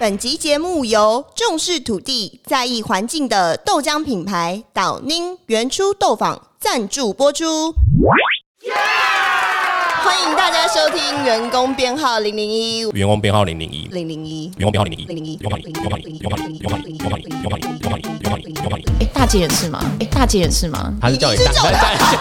本集节目由重视土地、在意环境的豆浆品牌岛宁原初豆坊赞助播出。欢迎大家收听员工编号零零一。员工编号零零一。零零一。员工编号零零一。零零一。零零一。零零一。零零一。零零一。零零一。零零一。零零一。哎，大姐也是吗？哎，大姐也是吗？还是叫你大？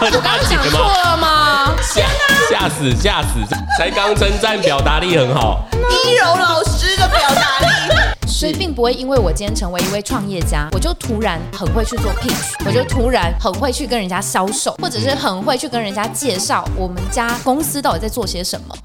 我刚讲错了吗？吓死！吓死！才刚称赞表达力很好，一柔老师的表达力。所以并不会因为我今天成为一位创业家，我就突然很会去做 pitch，我就突然很会去跟人家销售，或者是很会去跟人家介绍我们家公司到底在做些什么。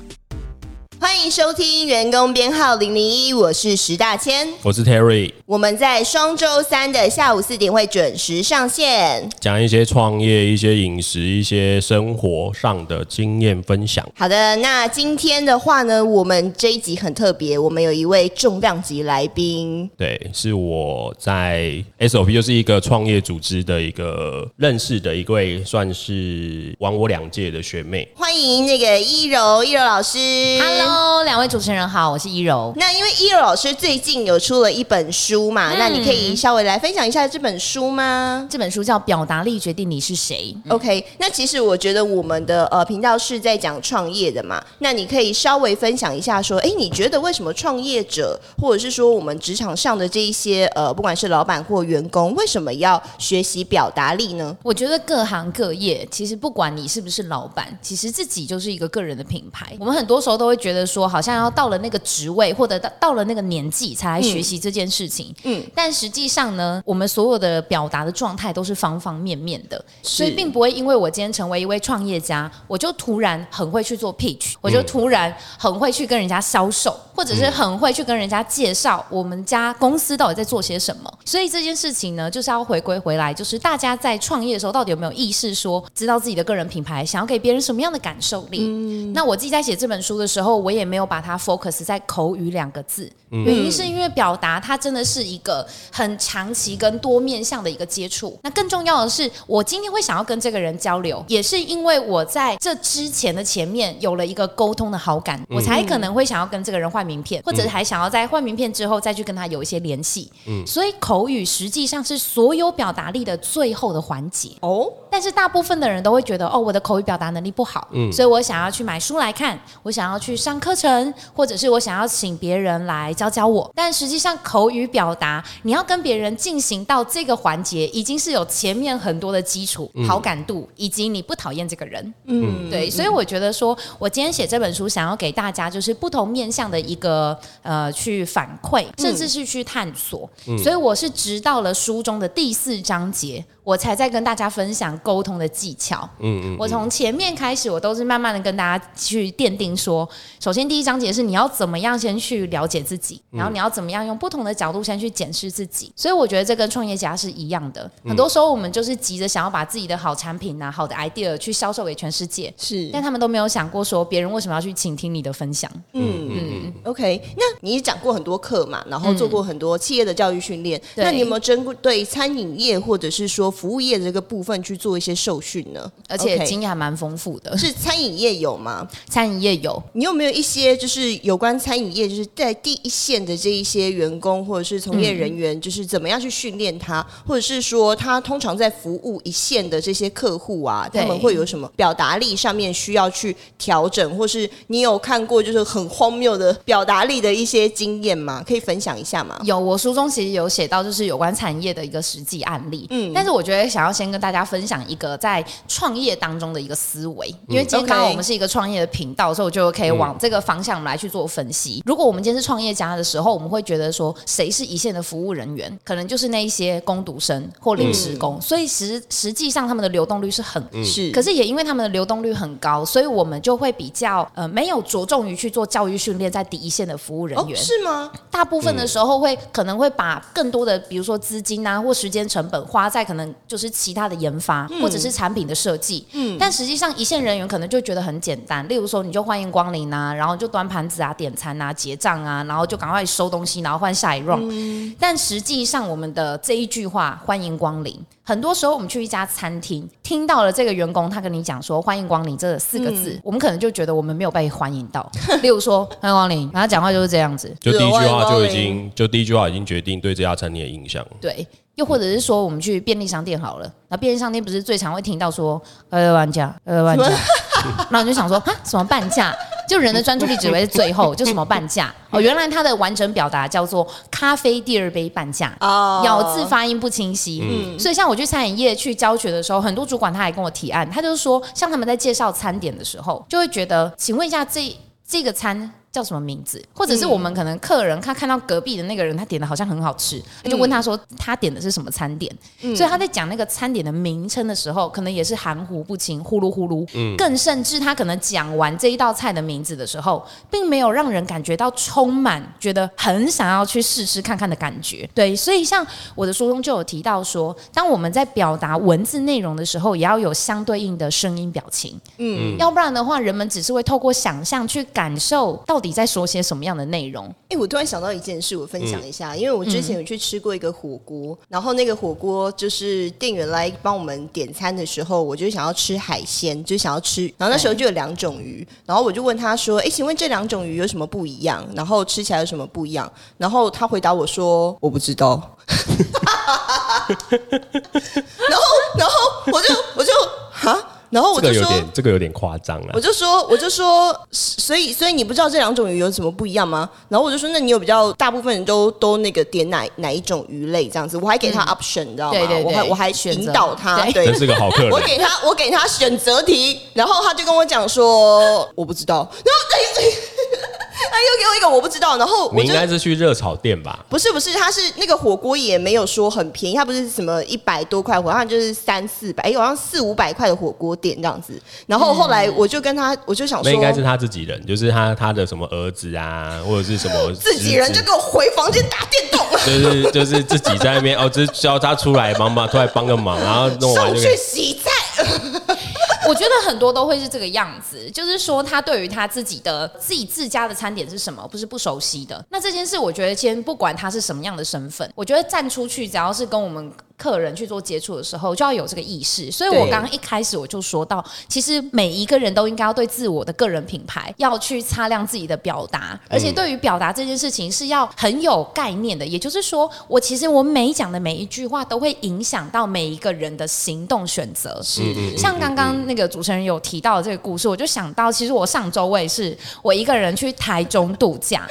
欢迎收听员工编号零零一，我是石大千。我是 Terry，我们在双周三的下午四点会准时上线。讲一些创业、一些饮食、一些生活上的经验分享。好的，那今天的话呢，我们这一集很特别，我们有一位重量级来宾。对，是我在 SOP 就是一个创业组织的一个认识的一位，算是玩我两届的学妹。欢迎那个一柔，一柔老师。Hello，两位主持人好，我是一柔。那因为一柔老师最近有出了一本书嘛，那你可以稍微来分享一下这本书吗？这本书叫《表达力决定你是谁》。OK，那其实我觉得我们的呃频道是在讲创业的嘛，那你可以稍微分享一下说，哎，你觉得为什么创业者或者是说我们职场上的这一些呃，不管是老板或员工，为什么要学习表达力呢？我觉得各行各业，其实不管你是不是老板，其实自己就是一个个人的品牌。我们很多时候都会觉得说，好像要到了那个职位或者到到了那个年纪才来学习这件事情。嗯嗯，但实际上呢，我们所有的表达的状态都是方方面面的，所以并不会因为我今天成为一位创业家，我就突然很会去做 pitch，我就突然很会去跟人家销售，或者是很会去跟人家介绍我们家公司到底在做些什么。所以这件事情呢，就是要回归回来，就是大家在创业的时候，到底有没有意识说，知道自己的个人品牌想要给别人什么样的感受力？嗯那我自己在写这本书的时候，我也没有把它 focus 在口语两个字，原因是因为表达它真的是一个很长期跟多面向的一个接触。那更重要的是，我今天会想要跟这个人交流，也是因为我在这之前的前面有了一个沟通的好感，我才可能会想要跟这个人换名片，或者还想要在换名片之后再去跟他有一些联系。嗯。所以口语实际上是所有表达力的最后的环节。哦，但是大部分的人都会觉得，哦，我的口语表达能力不好，嗯。所以我想要去买书来看，我想要去上课程，或者是我想要请别人来教教我。但实际上，口语表达你要跟别人进行到这个环节，已经是有前面很多的基础、好感度，以及你不讨厌这个人。嗯，对，所以我觉得说，我今天写这本书，想要给大家就是不同面向的一个呃去反馈，甚至是去探索。所以我是直到了书中的第四章节，我才在跟大家分享沟通的技巧。嗯嗯，我从前面开始，我都是慢慢的跟大家去奠定说，首先第一章节是你要怎么样先去了解自己，然后你要怎么样用不同的角度先去检视自己。所以我觉得这跟创业家是一样的，很多时候我们就是急着想要把自己的好产品啊、好的 idea 去销售给全世界，是但他们都没有想过说别人为什么要去倾听你的分享。嗯嗯，OK。那你讲过很多课嘛，然后做过很多企业的教育训练，对那你有没有针对餐饮业或者是说服务业的这个部分去做一些受训呢？而且经验还蛮丰富的，是餐饮业有吗？餐饮业有，你有没有一些就是有关餐饮业，就是在第一线的这一些员工或者是从业人员，就是怎么样去训练他，或者是说他通常在服务一线的这些客户啊，他们会有什么表达力上面需要去调整，或是你有看过就是很荒谬的表达力的一些经验吗？可以分享一下吗？有，我书中其实有写到，就是有关产业的一个实际案例。嗯，但是我觉得想要先跟大家分享一个在创业当中的一个思维，因为今天刚好我们是一个创业的频道，所以我就可以往这个方向来去做分析。如果我们今天是创业家的时候，我们会觉得说，谁是一线的服务人员，可能就是那一些工读生或临时工，所以实实际上他们的流动率是很是，可是也因为他们的流动率很高，所以我们就会比较呃没有着重于去做教育训练在第一线的服务人哦，员。是吗？大部分的时候会可能会把更多的，比如说资金啊或时间成本花在可能就是其他的研发、或者是产品的设计。嗯，但实际上一线人员可能就觉得很简单，例如说你就欢迎光临啊，然后就端盘子啊、点餐啊、结账啊，然后就赶快收东西，然后换下一 round。但实际上我们的这一句话“欢迎光临”，很多时候我们去一家餐厅，听到了这个员工他跟你讲说“欢迎光临”这四个字，我们可能就觉得我们没有被欢迎到。例如说“欢迎光临”，然后讲话就是这样子。就第一句话就已经，就第一句话已经决定对这家餐厅的印象。对，又或者是说我们去便利商店好了，那便利商店不是最常会听到说呃半价，呃半价，那我就想说啊什么半价？就人的专注力只会是最后，就什么半价哦，原来它的完整表达叫做咖啡第二杯半价。哦咬字发音不清晰，嗯所以像我去餐饮业去教学的时候，很多主管他还跟我提案，他就是说，像他们在介绍餐点的时候，就会觉得，请问一下这这个餐叫什么名字？或者是我们可能客人他看到隔壁的那个人他点的好像很好吃，他就问他说他点的是什么餐点，所以他在讲那个餐点的名称的时候，可能也是含糊不清，呼噜呼噜，更甚至他可能讲完这一道菜的名字的时候，并没有让人感觉到充满觉得很想要去试试看看的感觉。对，所以像我的书中就有提到说，当我们在表达文字内容的时候，也要有相对应的声音表情。嗯，要不然的话，人们只是会透过想象去感受到底在说些什么样的内容。哎、我突然想到一件事，我分享一下，因为我之前有去吃过一个火锅，然后那个火锅就是店员来帮我们点餐的时候，我就想要吃海鲜，就想要吃，然后那时候就有两种鱼，然后我就问他说：“哎、请问这两种鱼有什么不一样？然后吃起来有什么不一样？”然后他回答我说：“我不知道。” 然后，然后我就我就哈，然后我就说。这个有点，这个有点夸张了我。就说，我就说，所以，所以你不知道这两种鱼有什么不一样吗？然后我就说，那你有比较大部分人都都那个点哪哪一种鱼类这样子？我还给他 option，、你知道吗？对对对我还我还引导他，对是个好客人。我给他我给他选择题，然后他就跟我讲说我不知道，然后他 又给我一个我不知道，然后你应就该是去热炒店吧？不是不是，他是那个火锅也没有说很便宜，他不是什么一百多块火，它就是三四百，哎，好像四五百块的火锅店这样子。然后后来我就跟他，我就想说，那应该是他自己人，就是他他的什么儿子啊，或者是什么自己人就子给我回房间打电动，就是就是自己在那边哦，就是叫他出来帮忙，出来帮个忙，然后弄完就去洗菜。我觉得很多都会是这个样子，就是说他对于他自己的自己自家的餐点是什么，不是不熟悉的。那这件事，我觉得先不管他是什么样的身份，我觉得站出去，只要是跟我们客人去做接触的时候，就要有这个意识。所以我刚刚一开始我就说到，其实每一个人都应该要对自我的个人品牌要去擦亮自己的表达，而且对于表达这件事情是要很有概念的。也就是说，我其实我每讲的每一句话都会影响到每一个人的行动选择。是像刚刚那个主持人有提到的这个故事，我就想到，其实我上周我也是我一个人去台中度假，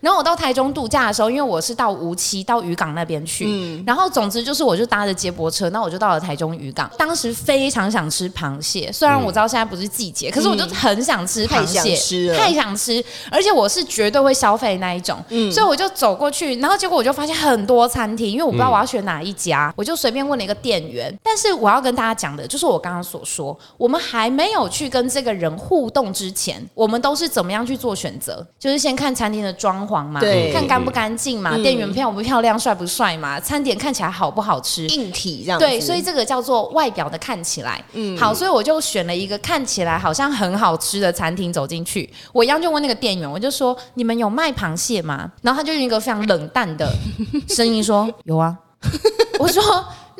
然后我到台中度假的时候，因为我是到无锡到渔港那边去，然后总之就是我就搭着接驳车，那我就到了台中渔港。当时非常想吃螃蟹，虽然我知道现在不是季节，可是我就很想吃螃太想蟹，吃太想吃，而且我是绝对会消费那一种，所以我就走过去，然后结果我就发现很多餐厅，因为我不知道我要选哪一家，我就随便问了一个店员。但是我要跟大家讲的，就是我刚刚所说，我们还没有去跟这个人互动之前，我们都是怎么样去做选择？就是先看餐厅的装潢嘛，对。看干不干净嘛，店员漂不漂亮、帅不帅嘛，餐点看起来好不好吃，硬体这样子，对，所以这个叫做外表的看起来，嗯，好，所以我就选了一个看起来好像很好吃的餐厅走进去，我一样就问那个店员，我就说你们有卖螃蟹吗？然后他就用一个非常冷淡的声音说有啊，我说。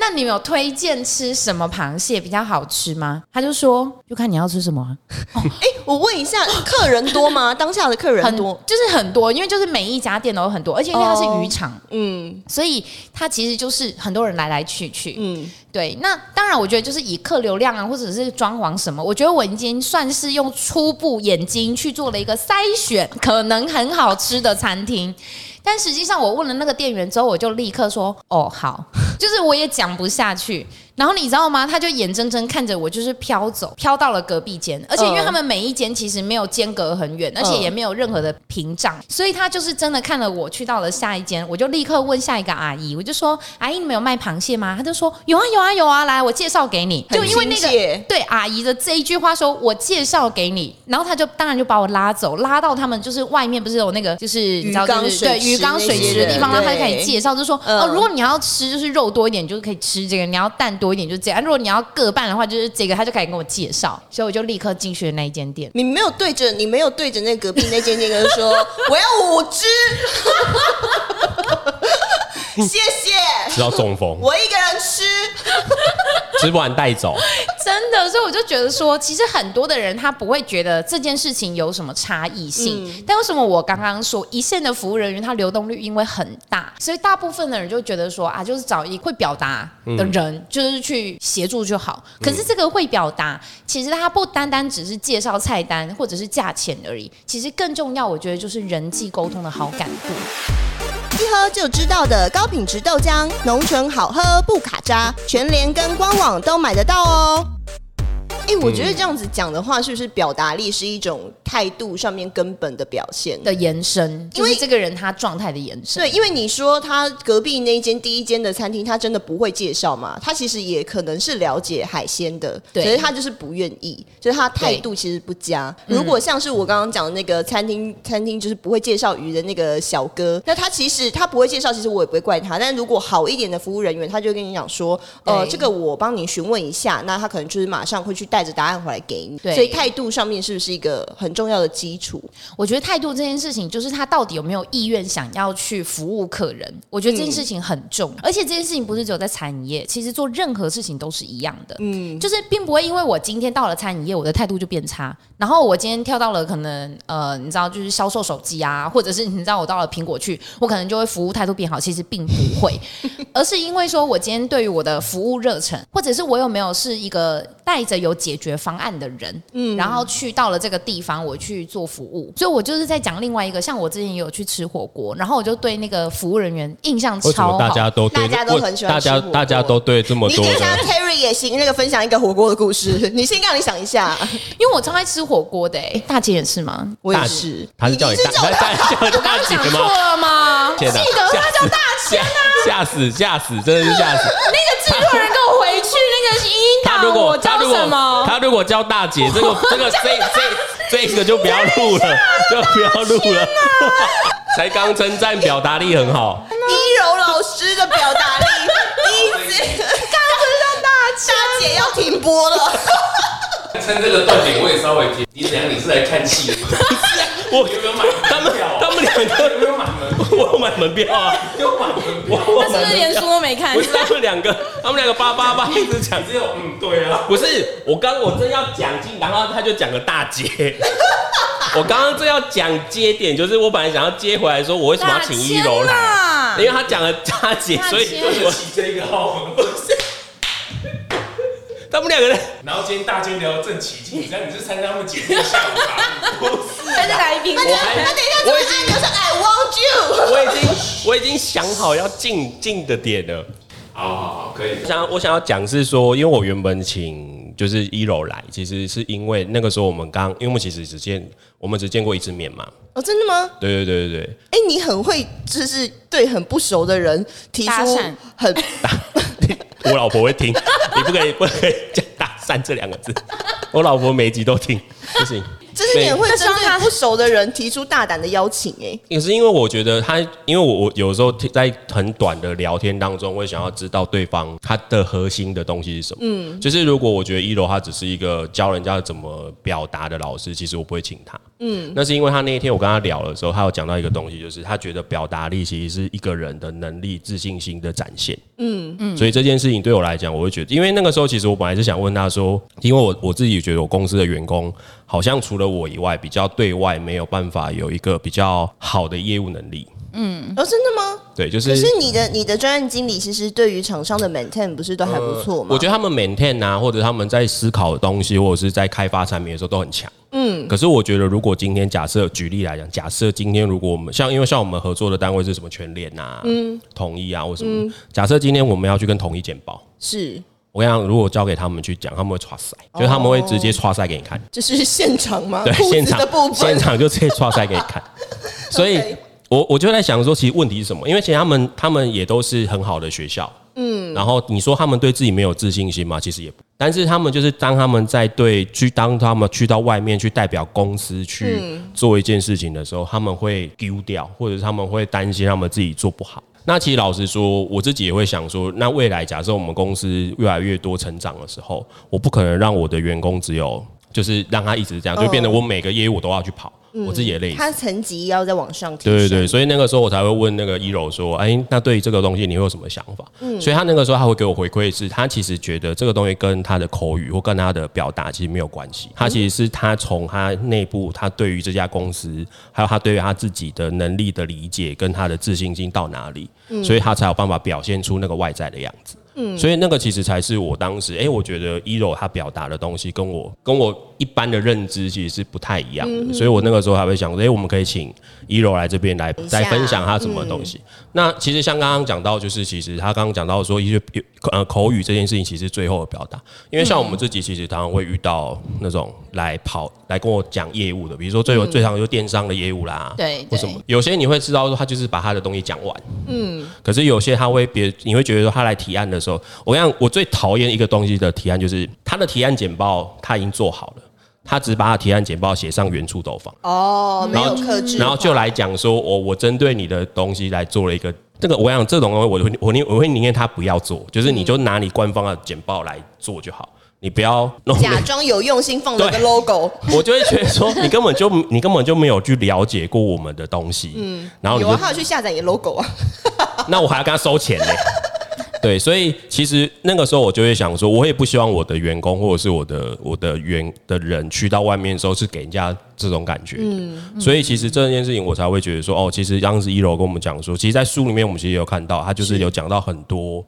那你们有推荐吃什么螃蟹比较好吃吗？他就说，就看你要吃什么啊、哎，我问一下，客人多吗？当下的客人很多，就是很多，因为就是每一家店都有很多，而且因为它是渔场，嗯所以它其实就是很多人来来去去。嗯，对，那当然，我觉得就是以客流量啊，或者是装潢什么，我觉得我已经算是用初步眼睛去做了一个筛选，可能很好吃的餐厅。但实际上，我问了那个店员之后，我就立刻说：“哦，好。”就是我也讲不下去。然后你知道吗？他就眼睁睁看着我就是飘走，飘到了隔壁间，而且因为他们每一间其实没有间隔很远，而且也没有任何的屏障，所以他就是真的看了我去到了下一间，我就立刻问下一个阿姨，我就说：“阿姨，你们有卖螃蟹吗？”他就说：“有啊，有啊，有啊，来，我介绍给你。”就因为那个对阿姨的这一句话说，我介绍给你，然后他就当然就把我拉走，拉到他们就是外面不是有那个就是你知道鱼缸对鱼缸水池的地方，然后他就开始介绍，就说嗯哦，如果你要吃就是肉多一点，就是可以吃这个；你要蛋多一点，就这样；如果你要各半的话，就是这个。他就开始跟我介绍，所以我就立刻进去了那一间店。你没有对着你没有对着那隔壁那间店跟说 我要五只，谢谢，吃到中风，我一个人吃，吃不完带走。真的，所以我就觉得说，其实很多的人他不会觉得这件事情有什么差异性，但为什么我刚刚说一线的服务人员他流动率因为很大，所以大部分的人就觉得说啊，就是找一会表达的人，就是去协助就好。可是这个会表达，其实他不单单只是介绍菜单或者是价钱而已，其实更重要，我觉得就是人际沟通的好感度。一喝就知道的高品质豆浆，浓醇好喝不卡渣，全联跟官网都买得到哦。哎，我觉得这样子讲的话，是不是表达力是一种态度上面根本的表现的延伸？因为这个人他状态的延伸。对，因为你说他隔壁那间第一间的餐厅，他真的不会介绍嘛？他其实也可能是了解海鲜的，可是他就是不愿意，就是他态度其实不佳。如果像是我刚刚讲的那个餐厅，餐厅就是不会介绍鱼的那个小哥，那他其实他不会介绍，其实我也不会怪他。但如果好一点的服务人员，他就跟你讲说，呃，这个我帮你询问一下，那他可能就是马上会去。带着答案回来给你，对所以态度上面是不是一个很重要的基础？我觉得态度这件事情，就是他到底有没有意愿想要去服务客人。我觉得这件事情很重，而且这件事情不是只有在餐饮业，其实做任何事情都是一样的。嗯，就是并不会因为我今天到了餐饮业，我的态度就变差。然后我今天跳到了可能呃，你知道，就是销售手机啊，或者是你知道我到了苹果去，我可能就会服务态度变好。其实并不会，而是因为说我今天对于我的服务热忱，或者是我有没有是一个带着有解决方案的人，嗯，然后去到了这个地方，我去做服务，所以我就是在讲另外一个，像我之前也有去吃火锅，然后我就对那个服务人员印象超好，大家都大家都很喜欢，大家大家都对这么多。你等下 Terry 也行，那个分享一个火锅的故事，你先让你想一下，因为我超爱吃火锅的，哎，大姐也是吗？我也是，他是叫你 大姐，我刚刚讲错了吗？记得他叫大姐啊，吓死吓死，真的是吓死，那个制作人跟我回个音档，我叫什么？他如果叫大姐，这个这个这这这个就不要录了，就不要录了。才刚称赞表达力很好，一柔老师的表达力，一直刚刚不是叫大大姐要停播了。趁这个断点，我也稍微接。你怎样？你是来看戏？我有没有买？他们他们两个有没有买门？我买门票啊，有买门票。我是不是连书都没看？不是他们两个，他们两个叭叭叭一直讲，只有嗯，对啊。不是我刚我正要讲进，然后他就讲个大姐。我刚刚正要讲接点，就是我本来想要接回来说，我为什么要请一楼来？因为他讲了大姐，所以我起这个号。他们两个人，然后今天大军聊得正起劲，你知道你是参加他们节目下午茶，不是？他是来宾，我还等一下，我已经就是 I want you，我已经我已经想好要进进的点了。好好好，可以。我想我想要讲是说，因为我原本请就是一楼来，其实是因为那个时候我们刚，因为我们其实只见我们只见过一次面嘛。哦，真的吗？对对对对对。哎，你很会，就是对很不熟的人提出很。我老婆会听，你不可以不可以讲“搭讪”这两个字。我老婆每集都听，不行。这是你会针对不熟的人提出大胆的邀请哎。也是因为我觉得他，因为我我有时候在很短的聊天当中，会想要知道对方他的核心的东西是什么。嗯，就是如果我觉得一楼他只是一个教人家怎么表达的老师，其实我不会请他。嗯，那是因为他那一天我跟他聊的时候，他有讲到一个东西，就是他觉得表达力其实是一个人的能力、自信心的展现。嗯嗯，所以这件事情对我来讲，我会觉得，因为那个时候其实我本来是想问他说，因为我我自己觉得我公司的员工好像除了我以外，比较对外没有办法有一个比较好的业务能力。嗯，哦，真的吗？对，就是。可是你的你的专案经理其实对于厂商的 maintain 不是都还不错吗？我觉得他们 maintain 啊，或者他们在思考东西，或者是在开发产品的时候都很强。嗯。可是我觉得，如果今天假设举例来讲，假设今天如果我们像因为像我们合作的单位是什么全联啊、嗯，统一啊或什么，假设今天我们要去跟统一简报，是我跟你讲如果交给他们去讲，他们会刷塞，就是他们会直接刷塞给你看。这是现场吗？对，现场的部分，现场就直接刷塞给你看。所以。我我就在想说，其实问题是什么？因为其实他们他们也都是很好的学校，嗯，然后你说他们对自己没有自信心吗？其实也，但是他们就是当他们在对去当他们去到外面去代表公司去做一件事情的时候，他们会丢掉，或者他们会担心他们自己做不好。那其实老实说，我自己也会想说，那未来假设我们公司越来越多成长的时候，我不可能让我的员工只有。就是让他一直这样，就变得我每个业务我都要去跑，我自己也累死。他层级要再往上提升。对对对，所以那个时候我才会问那个一柔说：“哎，那对于这个东西你会有什么想法？”所以他那个时候他会给我回馈是，他其实觉得这个东西跟他的口语或跟他的表达其实没有关系，他其实是他从他内部他对于这家公司，还有他对于他自己的能力的理解跟他的自信心到哪里，所以他才有办法表现出那个外在的样子。嗯，所以那个其实才是我当时，哎、我觉得一柔他表达的东西跟我跟我一般的认知其实是不太一样的，所以我那个时候还会想说，哎、我们可以请一柔来这边来来分享他什么东西。那其实像刚刚讲到，就是其实他刚刚讲到说一些呃口语这件事情，其实最后的表达，因为像我们自己其实常常会遇到那种来跑来跟我讲业务的，比如说最有、最常就电商的业务啦，对或什么，有些你会知道说他就是把他的东西讲完，嗯，可是有些他会别你会觉得说他来提案的时候，我讲，我最讨厌一个东西的提案就是他的提案简报他已经做好了。他只把他提案简报写上原处斗方，哦，没有克制，然后就来讲说，我我针对你的东西来做了一个这个，我想这种东西我会我宁我会宁愿他不要做，就是你就拿你官方的简报来做就好，你不要弄那假装有用心放了个对 logo。我就会觉得说，你根本就你根本就没有去了解过我们的东西，嗯，然后你有啊，就他有去下载你的 logo 啊。那我还要跟他收钱呢。对，所以其实那个时候我就会想说，我也不希望我的员工或者是我的我的员的人去到外面的时候是给人家这种感觉嗯。所以其实这件事情我才会觉得说，哦，其实当时一楼跟我们讲说，其实，在书里面我们其实有看到，他就是有讲到很多。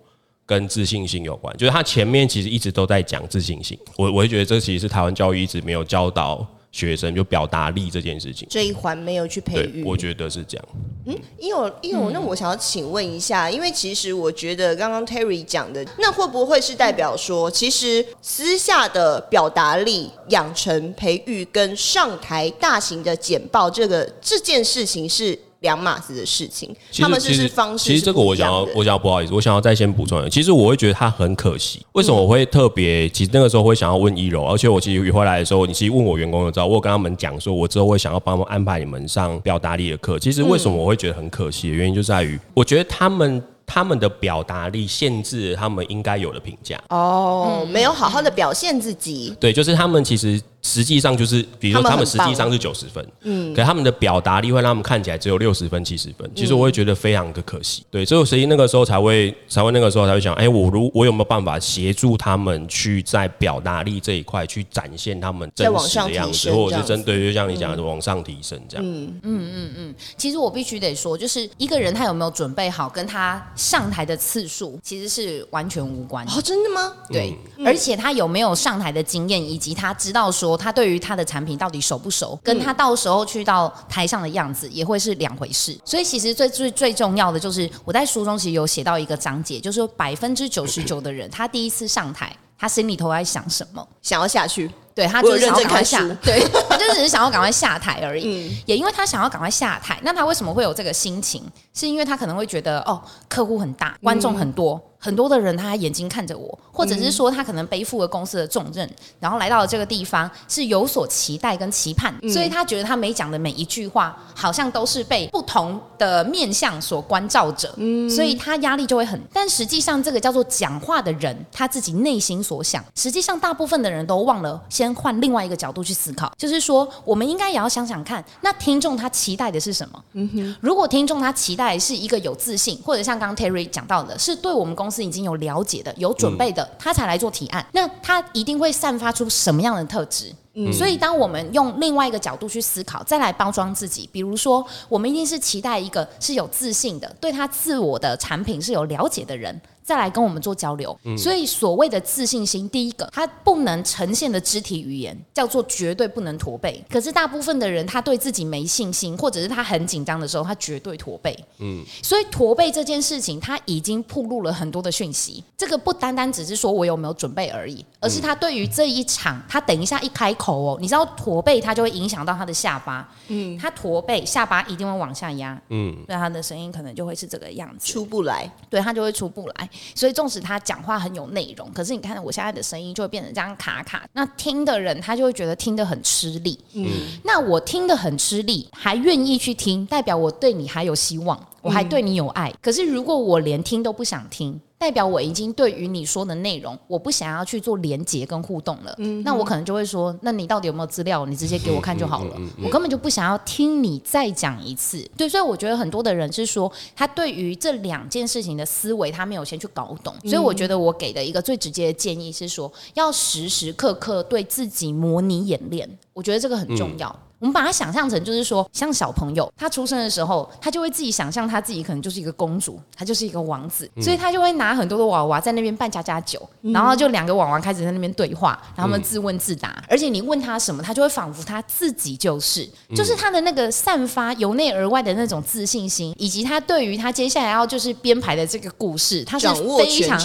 跟自信心有关，就是他前面其实一直都在讲自信心，我我会觉得这其实是台湾教育一直没有教导学生就表达力这件事情。这一环没有去培对育，，我觉得是这样。嗯因为我因为那我想要请问一下，因为其实我觉得刚刚 Terry 讲的，那会不会是代表说，其实私下的表达力养成、培育跟上台大型的简报这个这件事情是两码子的事情？他们是不其实是方式其实这个我想要，我想要不好意思，我想要再先补充一下。其实我会觉得他很可惜，为什么我会特别？其实那个时候会想要问一柔，而且我其实回来的时候，你其实问我员工就知道，我有跟他们讲说，我之后会想要帮他们安排你们上表达力的课。其实为什么我会觉得很可惜的原因就在于，我觉得他们。他们的表达力限制了他们应该有的评价，哦，没有好好的表现自己，对，就是他们其实实际上就是，比如说他们实际上是九十分，嗯，可他们的表达力会让他们看起来只有六十分、七十分，其实我会觉得非常的可惜。对，所以所以那个时候才会才会那个时候才会想，哎，我如我有没有办法协助他们去在表达力这一块去展现他们真再往上实的样子，或者是针对就像你讲的往上提升这样。嗯嗯嗯嗯其实我必须得说，就是一个人他有没有准备好，跟他上台的次数其实是完全无关的。哦，真的吗？对，而且他有没有上台的经验，以及他知道说他对于他的产品到底熟不熟，跟他到时候去到台上的样子也会是两回事。所以其实最最最重要的就是我在书中其实有写到一个章节，就是百分之九十九的人，他第一次上台，他心里头在想什么？想要下去，对他就是想要赶快下，对 他就只是想要赶快下台而已。也因为他想要赶快下台，那他为什么会有这个心情？是因为他可能会觉得哦，客户很大，观众很多，很多的人他眼睛看着我，或者是说他可能背负了公司的重任，然后来到了这个地方是有所期待跟期盼，所以他觉得他每讲的每一句话好像都是被不同的面相所关照着，嗯。所以他压力就会很。但实际上，这个叫做讲话的人他自己内心所想，实际上大部分的人都忘了先换另外一个角度去思考，就是说，我们应该也要想想看，那听众他期待的是什么？嗯如果听众他期待是一个有自信，或者像刚刚 Terry 讲到的，是对我们公司已经有了解的、有准备的，他才来做提案，那他一定会散发出什么样的特质？所以，当我们用另外一个角度去思考，再来包装自己，比如说，我们一定是期待一个是有自信的，对他自我的产品是有了解的人，再来跟我们做交流。所以，所谓的自信心，第一个，他不能呈现的肢体语言叫做绝对不能驼背。可是，大部分的人他对自己没信心，或者是他很紧张的时候，他绝对驼背。嗯所以驼背这件事情，他已经暴露了很多的讯息。这个不单单只是说我有没有准备而已，而是他对于这一场，他等一下一开口哦，你知道驼背，它就会影响到他的下巴。嗯，他驼背，下巴一定会往下压。嗯，那他的声音可能就会是这个样子。出不来。对他就会出不来。所以纵使他讲话很有内容，可是你看我现在的声音就会变成这样卡卡，那听的人他就会觉得听得很吃力。嗯，那我听得很吃力，还愿意去听，代表我对你还有希望，我还对你有爱。可是如果我连听都不想听，代代表我已经对于你说的内容，我不想要去做连接跟互动了。那我可能就会说，那你到底有没有资料？你直接给我看就好了。我根本就不想要听你再讲一次。对，所以我觉得很多的人是说，他对于这两件事情的思维，他没有先去搞懂。所以我觉得我给的一个最直接的建议是说，要时时刻刻对自己模拟演练。我觉得这个很重要。我们把它想象成，就是说，像小朋友，他出生的时候，他就会自己想象他自己可能就是一个公主，他就是一个王子，所以他就会拿很多的娃娃在那边扮家家酒，然后就两个娃娃开始在那边对话，然后他们自问自答，而且你问他什么，他就会仿佛他自己就是，就是他的那个散发由内而外的那种自信心，以及他对于他接下来要就是编排的这个故事，他是非常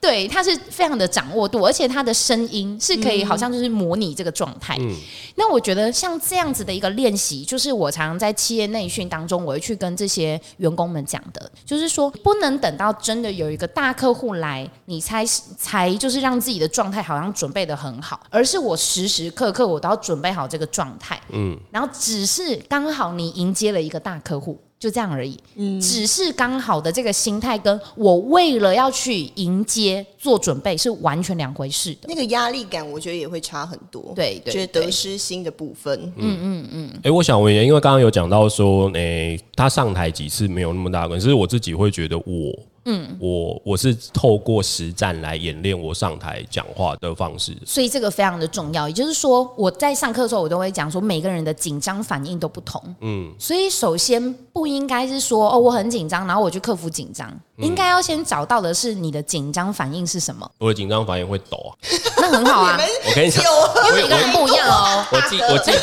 对，他是非常的掌握度，而且他的声音是可以好像就是模拟这个状态。那我觉得像这样子。的一个练习，就是我常常在企业内训当中，我会去跟这些员工们讲的，就是说不能等到真的有一个大客户来，你才才就是让自己的状态好像准备的很好，而是我时时刻刻我都要准备好这个状态，嗯，然后只是刚好你迎接了一个大客户。就这样而已，嗯，只是刚好的这个心态，跟我为了要去迎接做准备是完全两回事的。那个压力感，我觉得也会差很多。对，对觉得得失心的部分，嗯嗯嗯。哎，我想问一下，因为刚刚有讲到说，哎，他上台几次没有那么大关系，是我自己会觉得我。嗯，我我是透过实战来演练我上台讲话的方式，所以这个非常的重要。也就是说，我在上课的时候，我都会讲说，每个人的紧张反应都不同。嗯，所以首先不应该是说哦，我很紧张，然后我去克服紧张，应该要先找到的是你的紧张反应是什么。我的紧张反应会抖啊，那很好啊。我跟你讲，因为每个人不一样哦。我记我记。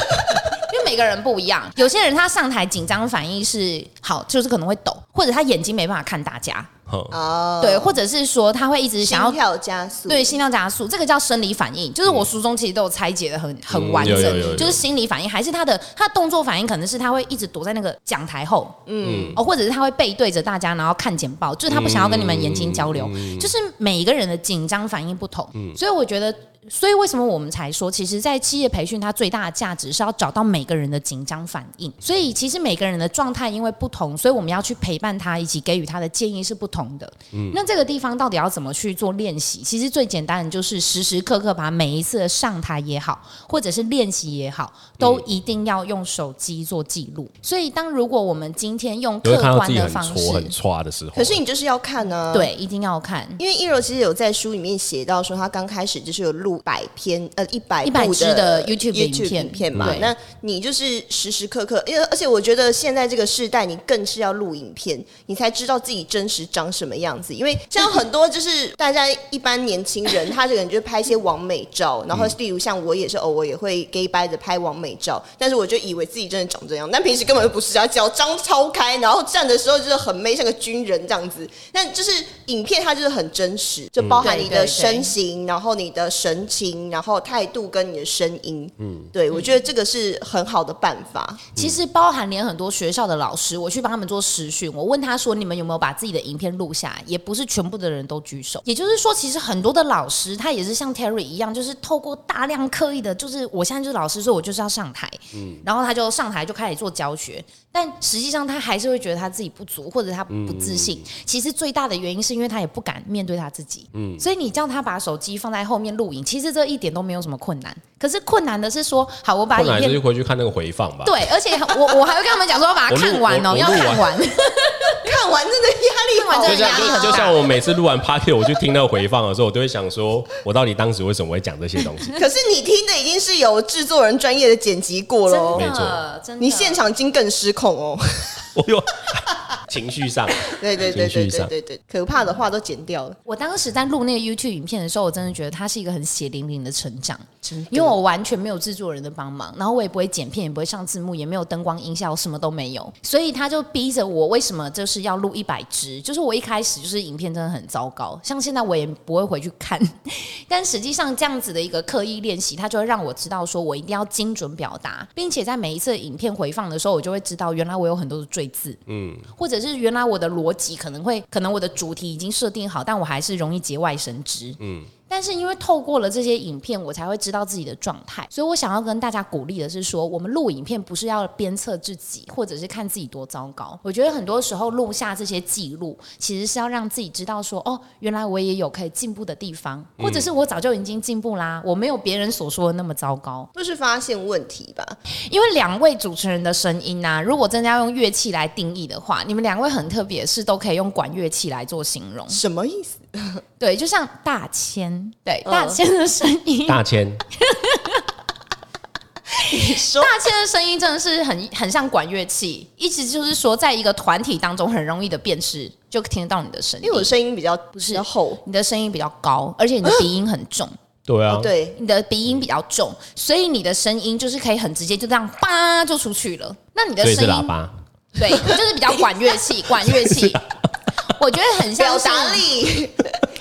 因为每个人不一样，有些人他上台紧张反应是好，就是可能会抖，或者他眼睛没办法看大家。哦，对，或者是说他会一直想要心跳加速，对，心跳加速，这个叫生理反应。就是我书中其实都有拆解的很很完整，就是心理反应，还是他的他的动作反应，可能是他会一直躲在那个讲台后，嗯，哦，或者是他会背对着大家，然后看简报，就是他不想要跟你们眼睛交流。就是每一个人的紧张反应不同，所以我觉得。所以为什么我们才说，其实，在企业培训，它最大的价值是要找到每个人的紧张反应。所以，其实每个人的状态因为不同，所以我们要去陪伴他，以及给予他的建议是不同的。嗯，那这个地方到底要怎么去做练习？其实最简单的就是时时刻刻把每一次的上台也好，或者是练习也好，都一定要用手机做记录。所以，当如果我们今天用客观的方式，很差的时候，可是你就是要看呢？对，一定要看。因为一柔其实有在书里面写到说，他刚开始就是有录。百篇呃一百一百支的 YouTube 影片嘛，那你就是时时刻刻，因为而且我觉得现在这个时代，你更是要录影片，你才知道自己真实长什么样子。因为像很多就是大家一般年轻人，他这个人就拍一些完美照，然后例如像我也是偶尔也会 gay 掰的拍完美照，但是我就以为自己真的长这样，但平时根本就不是啊，脚张超开，然后站的时候就是很美，像个军人这样子。但就是影片它就是很真实，就包含你的身形，然后你的神。情，然后态度跟你的声音，嗯，对我觉得这个是很好的办法。其实包含连很多学校的老师，我去帮他们做实训，我问他说：“你们有没有把自己的影片录下来？”也不是全部的人都举手。也就是说，其实很多的老师他也是像 Terry 一样，就是透过大量刻意的，就是我现在就是老师，说我就是要上台，嗯，然后他就上台就开始做教学。但实际上，他还是会觉得他自己不足，或者他不自信。其实最大的原因是因为他也不敢面对他自己。嗯，所以你叫他把手机放在后面录影，其实这一点都没有什么困难。可是困难的是说，好，我把影片就回去看那个回放吧。对，而且我我还会跟他们讲说，要把它看完哦，要看完。看完真的压力完真的压力很大。就像我每次录完 party，我去听那个回放的时候，我都会想说，我到底当时为什么会讲这些东西？可是你听的已经是有制作人专业的剪辑过了，没错，真的，你现场经更失控哦。我有。情绪上，对对对对对对对，可怕的话都剪掉了。我当时在录那个 YouTube 影片的时候，我真的觉得他是一个很血淋淋的成长，因为我完全没有制作人的帮忙，然后我也不会剪片，也不会上字幕，也没有灯光音效，什么都没有，所以他就逼着我，为什么就是要录一百支？就是我一开始就是影片真的很糟糕，像现在我也不会回去看，但实际上这样子的一个刻意练习，它就会让我知道说我一定要精准表达，并且在每一次影片回放的时候，我就会知道原来我有很多的赘字，嗯，或者。是原来我的逻辑可能会，可能我的主题已经设定好，但我还是容易节外生枝。嗯。但是因为透过了这些影片，我才会知道自己的状态，所以我想要跟大家鼓励的是说，我们录影片不是要鞭策自己，或者是看自己多糟糕。我觉得很多时候录下这些记录，其实是要让自己知道说，哦，原来我也有可以进步的地方，或者是我早就已经进步啦，我没有别人所说的那么糟糕。就是发现问题吧？因为两位主持人的声音啊，如果真的要用乐器来定义的话，你们两位很特别，是都可以用管乐器来做形容。什么意思？对，就像大千，对嗯。大千的声音，大千，你说。大千的声音真的是很很像管乐器，意思就是说，在一个团体当中很容易的辨识，就听得到你的声音。因为我声音比较不是厚，你的声音比较高，而且你的鼻音很重，对啊，对，你的鼻音比较重，所以你的声音就是可以很直接就这样叭就出去了。那你的声音喇叭。对，就是比较管乐器，管乐器。我觉得很像表达力。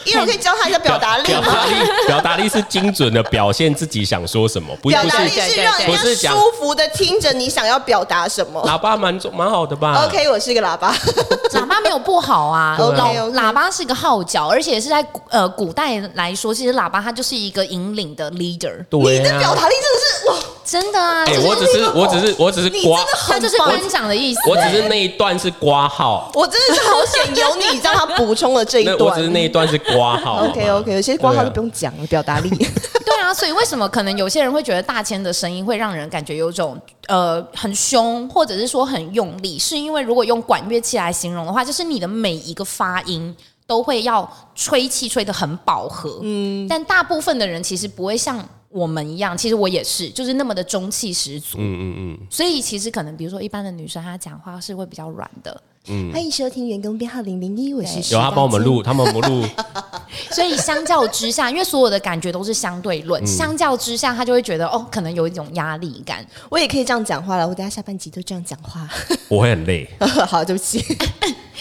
因为我可以教他一下表达力？表达力，表达力是精准的表现自己想说什么，不不表达力是是让人家不是舒服的听着你想要表达什么。喇叭蛮蛮好的吧 OK，我是一个喇叭。喇叭没有不好啊，对啊老 OK，OK 喇叭是一个号角，而且是在古呃古代来说，其实喇叭它就是一个引领的 leader，对你的表啊。达力真的是哇，真的啊，我只是我只是我只是刮你真的，很它就是棒颁奖的意思、我只是哎那一段是刮号，我真的是好险有你让他补充了这一 那段。我只是那一段是刮号。OK OK，有些刮号就不用讲了，表达力。对啊，所以为什么可能有些人会觉得大千的声音会让人感觉有种呃很凶，或者是说很用力，是因为如果用管乐器来形容的话，就是你的每一个发音。都会要吹气吹得很饱和，嗯，但大部分的人其实不会像我们一样，其实我也是，就是那么的中气十足，嗯嗯嗯，所以其实可能比如说一般的女生，她讲话是会比较软的，嗯。欢迎收听员工编号零零一，我是有他帮我们录，他们我们录，所以相较之下，因为所有的感觉都是相对论，相较之下，他就会觉得哦，可能有一种压力感，我也可以这样讲话了，我等下下半集都这样讲话。我会很累。好，对不起。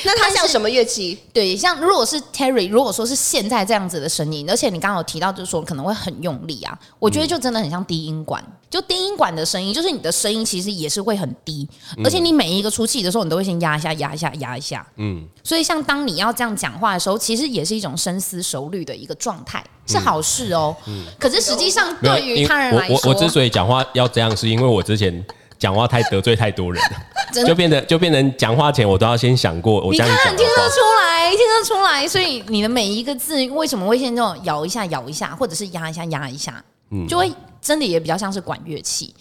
那他像什么乐器？对，像如果是 Terry，如果说是现在这样子的声音，而且你刚刚有提到，就是说可能会很用力啊，我觉得就真的很像低音管。就低音管的声音，就是你的声音其实也是会很低，而且你每一个出气的时候，你都会先压一下、压一下、压一下。嗯，所以像当你要这样讲话的时候，其实也是一种深思熟虑的一个状态，是好事哦。可是实际上对于他人来说，我我我之所以讲话要这样，是因为我之前讲话太得罪太多人了，就变得就变成讲话前我都要先想过我你这样看听得。出来，听得出来，所以你的每一个字为什么会先这种摇一下、摇一下，或者是压一下、压一下，嗯就会真的也比较像是管乐器。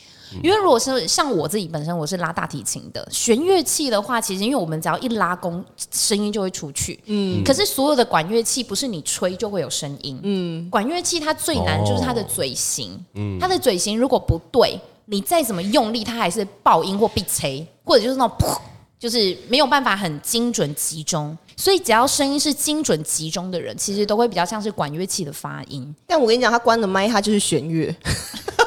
因为如果是像我自己本身我是拉大提琴的，弦乐器的话，其实因为我们只要一拉弓，声音就会出去。嗯，可是所有的管乐器不是你吹就会有声音。嗯，管乐器它最难就是它的嘴型。嗯，它的嘴型如果不对，你再怎么用力，它还是爆音或闭吹，或者就是那种噗。就是没有办法很精准集中，所以只要声音是精准集中的人，其实都会比较像是管乐器的发音。但我跟你讲，他关了麦，他就是弦乐。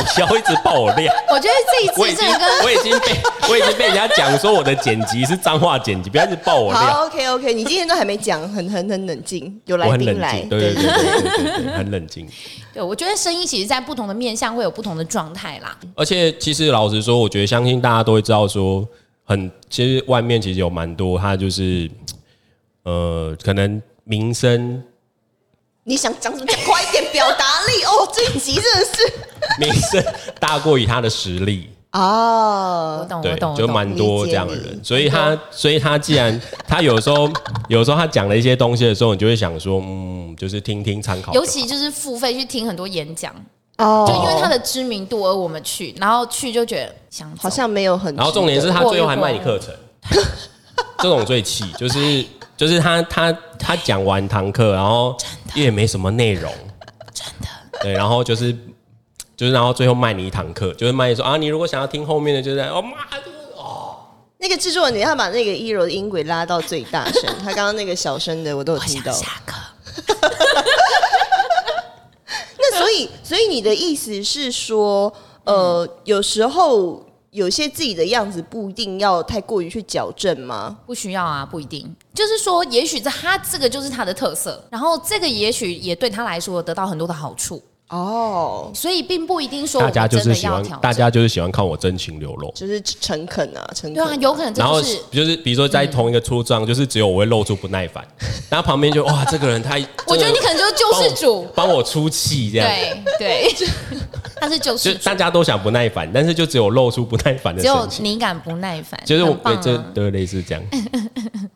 我笑一直爆我料，我觉得这一我已经次这个我已经被我已经被人家讲说我的剪辑是脏话剪辑，不要一直爆我料。好，OK OK，你今天都还没讲，很很很冷静，有我来宾来，很冷静，对对对对对对对，很冷静。对我觉得声音其实在不同的面向会有不同的状态啦。而且其实老实说，我觉得相信大家都会知道说，很其实外面其实有蛮多，他就是呃，可能名声你想讲什么？讲快一点，表达力哦！这一集真的是。名声大过于他的实力。我哦，懂，对我懂，，就懂。蛮多这样的人，所以他，所以他既然他有时候，有时候他讲了一些东西的时候，你就会想说，嗯，就是听听参考。尤其就是付费去听很多演讲，哦。就因为他的知名度而我们去，然后去就觉得想好像没有很，然后重点是他最后还卖你课程，这种最气，就是就是他他他讲完堂课，然后也没什么内容，对，然后就是就是然后最后卖你一堂课，就是卖你说啊，你如果想要听后面的，就是哦妈，这个哦，那个制作人，你要把那个一柔的音轨拉到最大声，他刚刚那个小声的我都有听到。下课。那所以，所以你的意思是说，呃，有时候有些自己的样子不一定要太过于去矫正吗？不需要啊，不一定。就是说，也许这他这个就是他的特色，然后这个也许也对他来说得到很多的好处。哦，所以并不一定说大家就是喜欢。大家就是喜欢看我真情流露。就是诚恳啊，诚对啊，有可能这然后就是就是比如说在同一个出账，就是只有我会露出不耐烦，然后旁边就哇，这个人他，我觉得你可能就是救世主。帮我出气这样，对对，他是救就世主大，家都想不耐烦，但是就只有露出不耐烦的只有你敢不耐烦，就是我对，啊就对类似这样。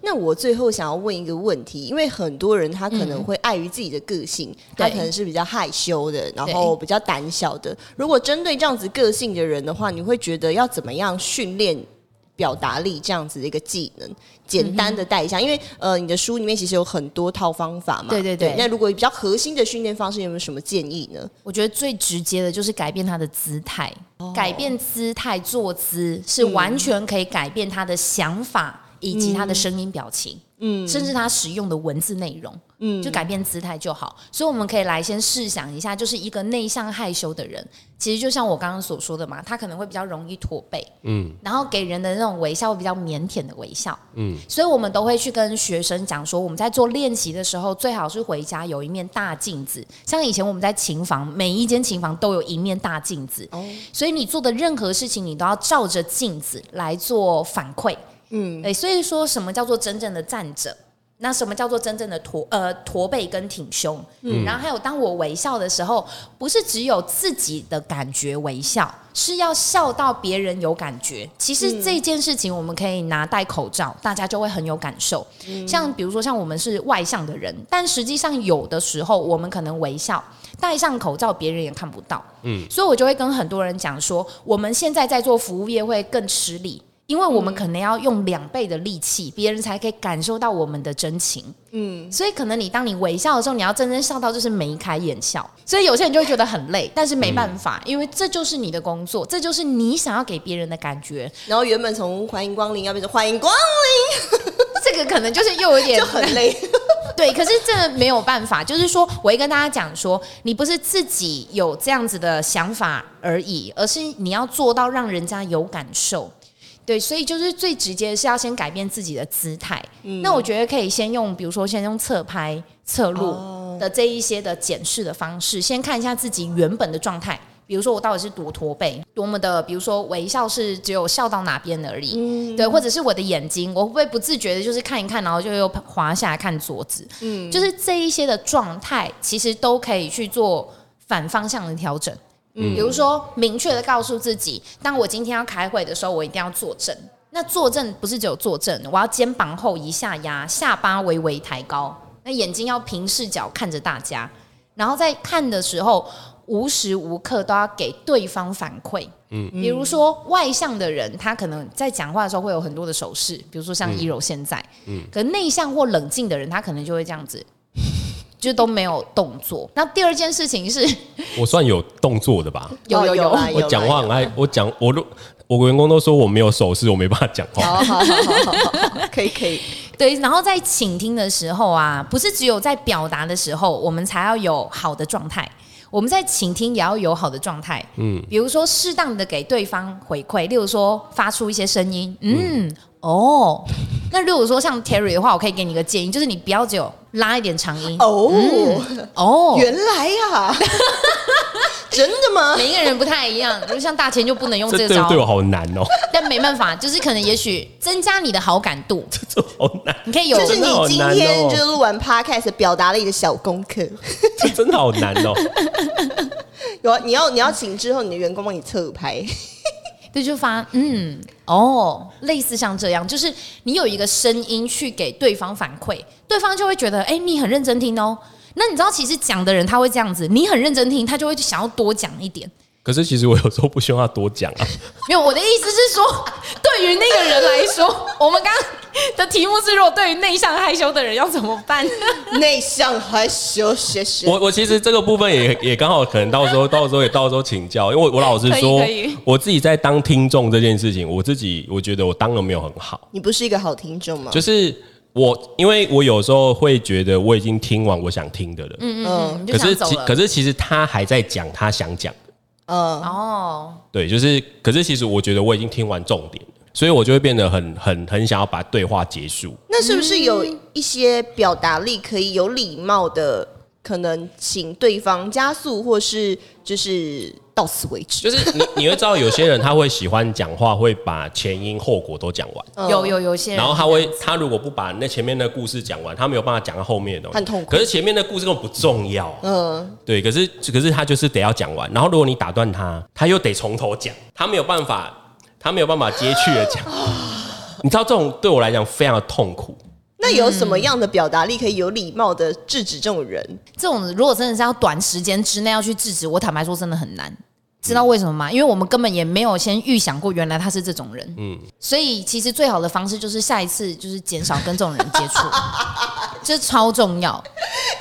那我最后想要问一个问题，因为很多人他可能会碍于自己的个性，他可能是比较害羞的，然后比较胆小的。如果针对这样子个性的人的话，你会觉得要怎么样训练表达力这样子的一个技能？简单的带一下，因为呃，你的书里面其实有很多套方法嘛。对对对那如果比较核心的训练方式，有没有什么建议呢？我觉得最直接的就是改变他的姿态，哦改变姿态坐姿是完全可以改变他的想法以及他的声音表情，嗯，甚至他使用的文字内容，嗯，就改变姿态就好。所以我们可以来先试想一下，就是一个内向害羞的人，其实就像我刚刚所说的嘛，他可能会比较容易驼背，嗯，然后给人的那种微笑会比较腼腆的微笑，嗯，所以我们都会去跟学生讲说，我们在做练习的时候，最好是回家有一面大镜子，像以前我们在琴房，每一间琴房都有一面大镜子，哦。所以你做的任何事情，你都要照着镜子来做反馈。嗯，对，所以说什么叫做真正的站着？那什么叫做真正的驼呃驼背跟挺胸？嗯，然后还有当我微笑的时候，不是只有自己的感觉微笑，是要笑到别人有感觉。其实这件事情我们可以拿戴口罩，大家就会很有感受。像比如说像我们是外向的人，但实际上有的时候我们可能微笑，戴上口罩别人也看不到。嗯，所以我就会跟很多人讲说，我们现在在做服务业会更吃力。因为我们可能要用两倍的力气，别人才可以感受到我们的真情。嗯，所以可能你当你微笑的时候，你要真正笑到就是眉开眼笑。所以有些人就会觉得很累，但是没办法，因为这就是你的工作，这就是你想要给别人的感觉。然后原本从欢迎光临要变成欢迎光临，这个可能就是又有点 就很累。对，可是真的没有办法，就是说，我会跟大家讲说，你不是自己有这样子的想法而已，而是你要做到让人家有感受。对，所以就是最直接的是要先改变自己的姿态。那我觉得可以先用，比如说先用侧拍、侧录的这一些的检视的方式，先看一下自己原本的状态。比如说我到底是多驼背，多么的，比如说微笑是只有笑到哪边而已，对，或者是我的眼睛，我会不会不自觉的，就是看一看，然后就又滑下来看桌子，嗯，就是这一些的状态，其实都可以去做反方向的调整。比如说，明确的告诉自己，当我今天要开会的时候，我一定要坐正。那坐正不是只有坐正，我要肩膀后一下压，下巴微微抬高，那眼睛要平视角看着大家，然后在看的时候，无时无刻都要给对方反馈。嗯，比如说外向的人，他可能在讲话的时候会有很多的手势，比如说像一柔现在，嗯，可内向或冷静的人，他可能就会这样子。就都没有动作。那第二件事情是，我算有动作的吧？有有有，我讲话很爱，我讲我都我员工都说我没有手势，我没办法讲话。好好好好好好，可以可以。对，然后在倾听的时候啊，不是只有在表达的时候，我们才要有好的状态。我们在倾听也要有好的状态，嗯，比如说适当的给对方回馈，例如说发出一些声音，嗯，哦，那如果说像 Terry 的话，我可以给你一个建议，就是你不要只有拉一点长音，哦，哦，原来呀，真的吗？每一个人不太一样，就像大千就不能用这个招这对我，好难哦，但没办法，就是可能也许增加你的好感度，这好难，你可以有就是你今天就是录完 podcast 表达了一个小功课。这真的好难哦。有啊，你要你要请之后，你的员工帮你侧拍。对，就发嗯哦，类似像这样，就是你有一个声音去给对方反馈，对方就会觉得哎，你很认真听哦。那你知道，其实讲的人他会这样子，你很认真听，他就会想要多讲一点。可是其实我有时候不希望他多讲啊，没有，我的意思是说，对于那个人来说，我们刚刚的题目是，如果对于内向害羞的人要怎么办？内向害羞，谢谢。我我其实这个部分也也刚好可能到时候到时候也到时候请教，因为我我老实说我自己在当听众这件事情，我自己我觉得我当的没有很好，你不是一个好听众吗？就是我因为我有时候会觉得我已经听完我想听的了，嗯嗯可是其。可是其实他还在讲他想讲的，嗯，哦，对，就是可是其实我觉得我已经听完重点了，所以我就会变得很很很想要把对话结束。那是不是有一些表达力可以有礼貌的可能请对方加速，或是就是到此为止。就是你你会知道有些人他会喜欢讲话，会把前因后果都讲完。嗯有有有些人，然后他会，他如果不把那前面的故事讲完，他没有办法讲到后面的东西，很痛苦可是前面的故事根本不重要，嗯，对。可是可是他就是得要讲完，然后如果你打断他，他又得从头讲，他没有办法，他没有办法接去的讲。你知道这种对我来讲非常的痛苦。那有什么样的表达力可以有礼貌的制止这种人？这种如果真的是要短时间之内要去制止，我坦白说真的很难。知道为什么吗？因为我们根本也没有先预想过，原来他是这种人。嗯，所以其实最好的方式就是下一次就是减少跟这种人接触，这超重要。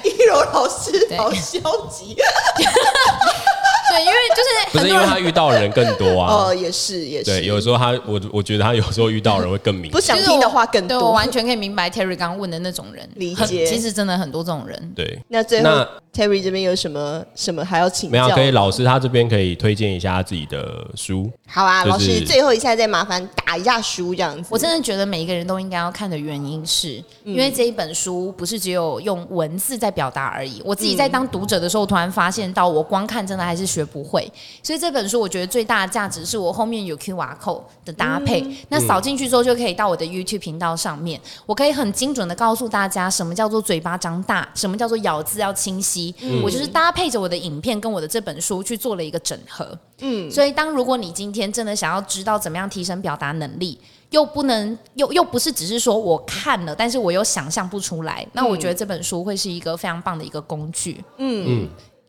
一柔老师好消极 对，因为就是 不是因为很多人他遇到的人更多啊。哦，也是也是，对，有时候他我我觉得他有时候遇到的人会更明不。想听的话更对我多。完全可以明白 Terry 刚刚问的那种人，理解其实真的很多这种人。对，那最后那 Terry 这边有什么什么还要请没有教？可以老师他这边可以推荐一下他自己的书。好啊，就是老师最后一下再麻烦打一下书这样子。我真的觉得每一个人都应该要看的原因是，因为这一本书不是只有用文字在表达而已。我自己在当读者的时候，突然发现到我光看真的还是学不会，所以这本书我觉得最大的价值是我后面有 QR code 的搭配，那扫进去之后就可以到我的 YouTube 频道上面，我可以很精准的告诉大家什么叫做嘴巴张大，什么叫做咬字要清晰。我就是搭配着我的影片跟我的这本书去做了一个整合。嗯，所以当如果你今天真的想要知道怎么样提升表达能力，又不能又又不是只是说我看了，但是我又想象不出来，那我觉得这本书会是一个非常棒的一个工具。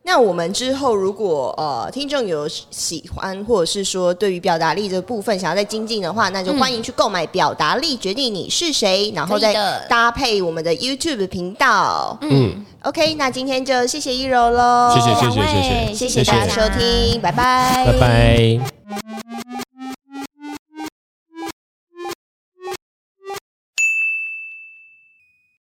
那我们之后如果呃听众有喜欢，或者是说对于表达力这部分想要再精进的话，那就欢迎去购买《表达力决定你是谁》，然后再搭配我们的 YouTube 频道。嗯，OK，那今天就谢谢一柔喽，谢谢谢谢谢谢。谢谢大家收听，拜拜，拜拜。